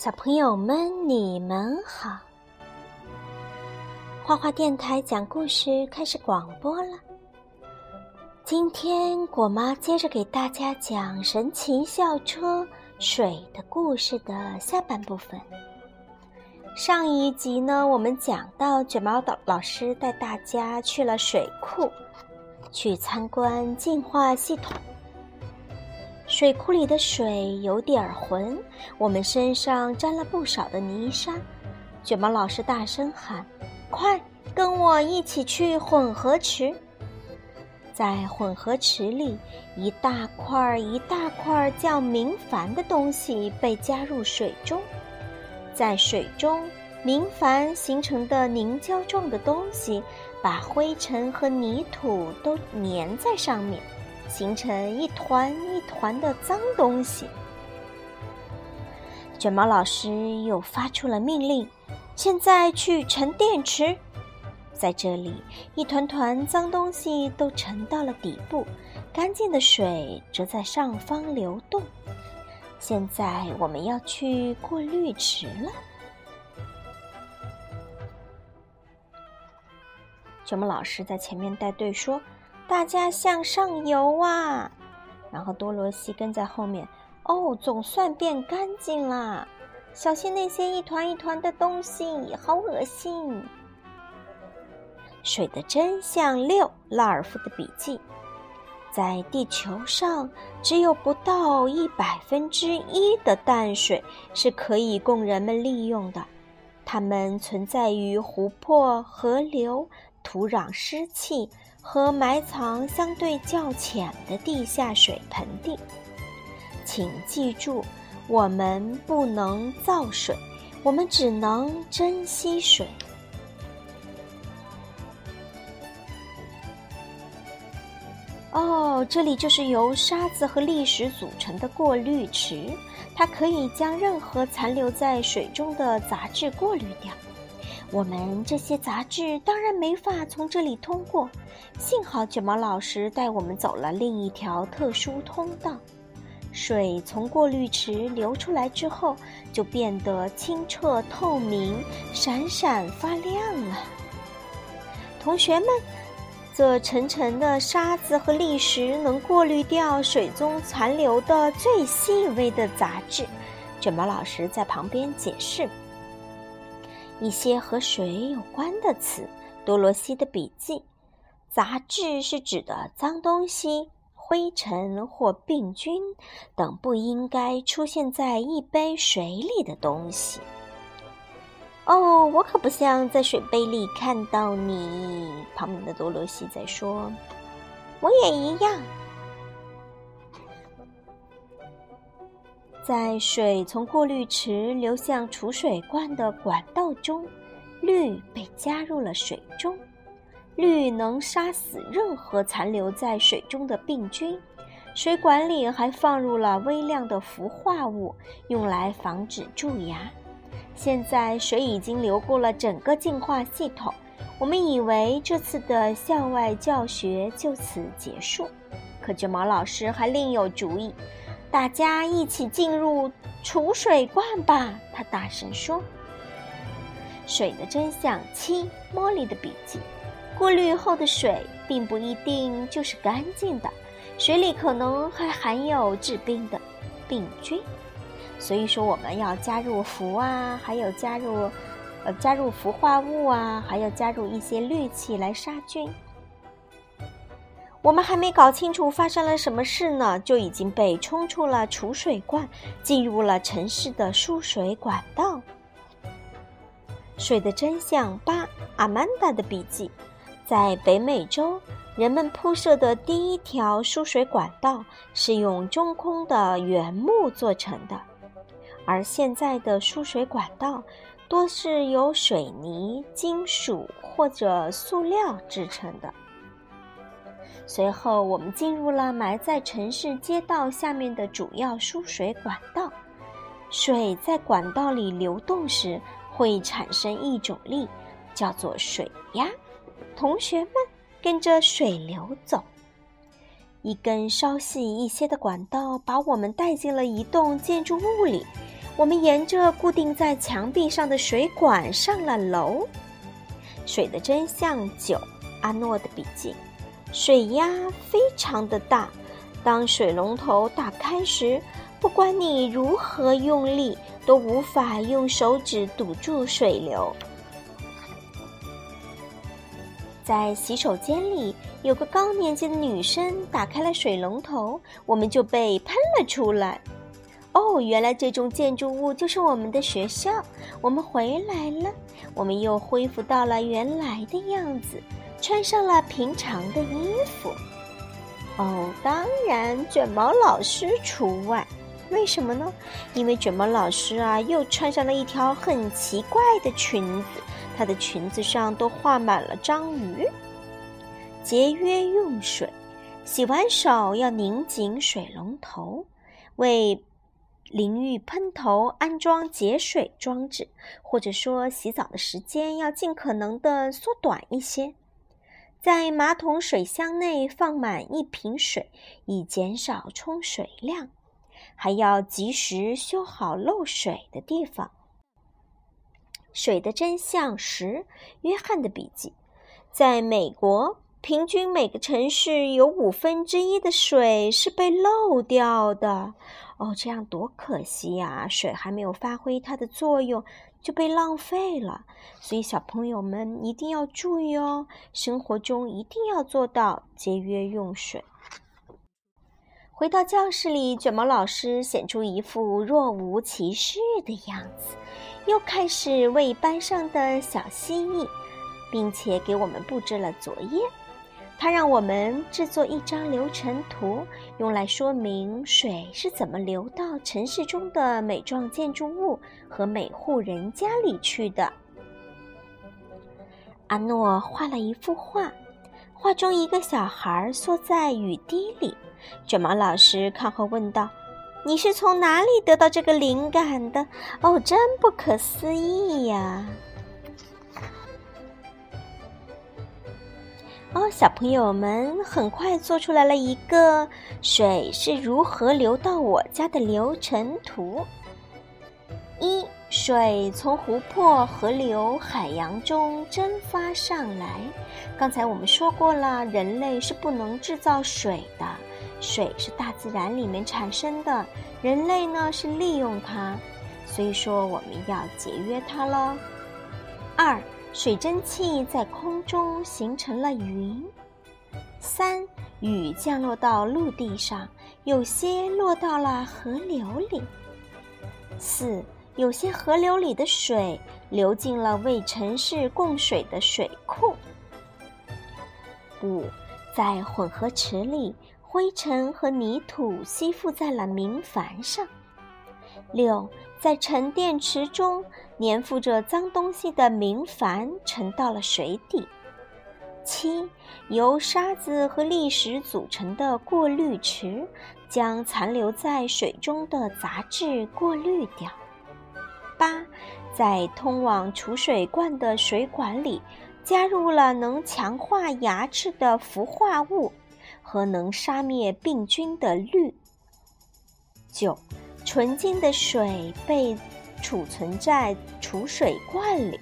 小朋友们，你们好！花花电台讲故事开始广播了。今天果妈接着给大家讲《神奇校车水的故事》的下半部分。上一集呢，我们讲到卷毛导老师带大家去了水库，去参观净化系统。水库里的水有点浑，我们身上沾了不少的泥沙。卷毛老师大声喊：“快，跟我一起去混合池！”在混合池里，一大块一大块叫明矾的东西被加入水中，在水中，明矾形成的凝胶状的东西把灰尘和泥土都粘在上面。形成一团一团的脏东西。卷毛老师又发出了命令：“现在去沉淀池，在这里，一团团脏东西都沉到了底部，干净的水则在上方流动。现在我们要去过滤池了。”卷毛老师在前面带队说。大家向上游啊！然后多罗西跟在后面。哦，总算变干净啦！小心那些一团一团的东西，好恶心。水的真相六：拉尔夫的笔记。在地球上，只有不到一百分之一的淡水是可以供人们利用的，它们存在于湖泊、河流、土壤湿气。和埋藏相对较浅的地下水盆地，请记住，我们不能造水，我们只能珍惜水。哦，这里就是由沙子和砾石组成的过滤池，它可以将任何残留在水中的杂质过滤掉。我们这些杂质当然没法从这里通过，幸好卷毛老师带我们走了另一条特殊通道。水从过滤池流出来之后，就变得清澈透明、闪闪发亮了。同学们，这沉沉的沙子和砾石能过滤掉水中残留的最细微的杂质。卷毛老师在旁边解释。一些和水有关的词，多罗西的笔记。杂质是指的脏东西、灰尘或病菌等不应该出现在一杯水里的东西。哦，我可不想在水杯里看到你。旁边的多罗西在说：“我也一样。”在水从过滤池流向储水罐的管道中，氯被加入了水中。氯能杀死任何残留在水中的病菌。水管里还放入了微量的氟化物，用来防止蛀牙。现在水已经流过了整个净化系统。我们以为这次的校外教学就此结束，可卷毛老师还另有主意。大家一起进入储水罐吧！他大声说。水的真相七：茉莉的笔记。过滤后的水并不一定就是干净的，水里可能还含有致病的病菌，所以说我们要加入氟啊，还有加入呃加入氟化物啊，还要加入一些氯气来杀菌。我们还没搞清楚发生了什么事呢，就已经被冲出了储水罐，进入了城市的输水管道。水的真相八：阿曼达的笔记。在北美洲，人们铺设的第一条输水管道是用中空的原木做成的，而现在的输水管道多是由水泥、金属或者塑料制成的。随后，我们进入了埋在城市街道下面的主要输水管道。水在管道里流动时，会产生一种力，叫做水压。同学们，跟着水流走。一根稍细一些的管道把我们带进了一栋建筑物里。我们沿着固定在墙壁上的水管上了楼。水的真相九，阿诺的笔记：水压非常的大，当水龙头打开时，不管你如何用力，都无法用手指堵住水流。在洗手间里，有个高年级的女生打开了水龙头，我们就被喷了出来。哦，原来这栋建筑物就是我们的学校。我们回来了，我们又恢复到了原来的样子，穿上了平常的衣服。哦，当然，卷毛老师除外。为什么呢？因为卷毛老师啊，又穿上了一条很奇怪的裙子。她的裙子上都画满了章鱼。节约用水，洗完手要拧紧水龙头，为淋浴喷头安装节水装置，或者说洗澡的时间要尽可能的缩短一些。在马桶水箱内放满一瓶水，以减少冲水量，还要及时修好漏水的地方。水的真相十，约翰的笔记，在美国，平均每个城市有五分之一的水是被漏掉的。哦，这样多可惜呀！水还没有发挥它的作用就被浪费了。所以小朋友们一定要注意哦，生活中一定要做到节约用水。回到教室里，卷毛老师显出一副若无其事的样子。又开始为班上的小蜥蜴，并且给我们布置了作业。他让我们制作一张流程图，用来说明水是怎么流到城市中的每幢建筑物和每户人家里去的。阿诺画了一幅画，画中一个小孩缩在雨滴里。卷毛老师看后问道。你是从哪里得到这个灵感的？哦，真不可思议呀！哦，小朋友们很快做出来了一个水是如何流到我家的流程图。一，水从湖泊、河流、海洋中蒸发上来。刚才我们说过了，人类是不能制造水的。水是大自然里面产生的，人类呢是利用它，所以说我们要节约它喽。二，水蒸气在空中形成了云。三，雨降落到陆地上，有些落到了河流里。四，有些河流里的水流进了为城市供水的水库。五，在混合池里。灰尘和泥土吸附在了明矾上。六，在沉淀池中粘附着脏东西的明矾沉到了水底。七，由沙子和砾石组成的过滤池将残留在水中的杂质过滤掉。八，在通往储水罐的水管里加入了能强化牙齿的氟化物。和能杀灭病菌的氯。九，纯净的水被储存在储水罐里。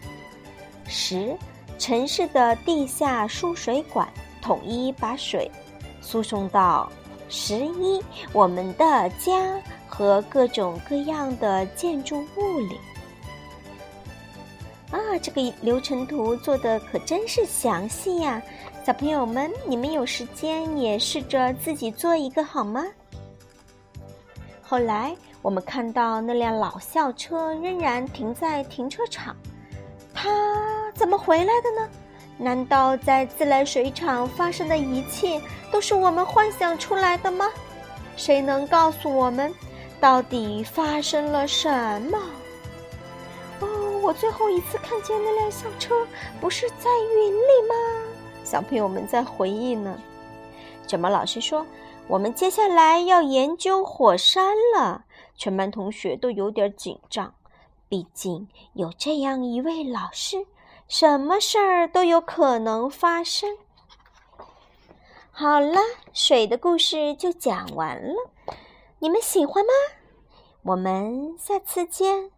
十，城市的地下输水管统一把水输送到十一我们的家和各种各样的建筑物里。啊，这个流程图做的可真是详细呀！小朋友们，你们有时间也试着自己做一个好吗？后来我们看到那辆老校车仍然停在停车场，它怎么回来的呢？难道在自来水厂发生的一切都是我们幻想出来的吗？谁能告诉我们，到底发生了什么？我最后一次看见那辆校车，不是在云里吗？小朋友们在回忆呢。卷毛老师说：“我们接下来要研究火山了。”全班同学都有点紧张，毕竟有这样一位老师，什么事儿都有可能发生。好了，水的故事就讲完了，你们喜欢吗？我们下次见。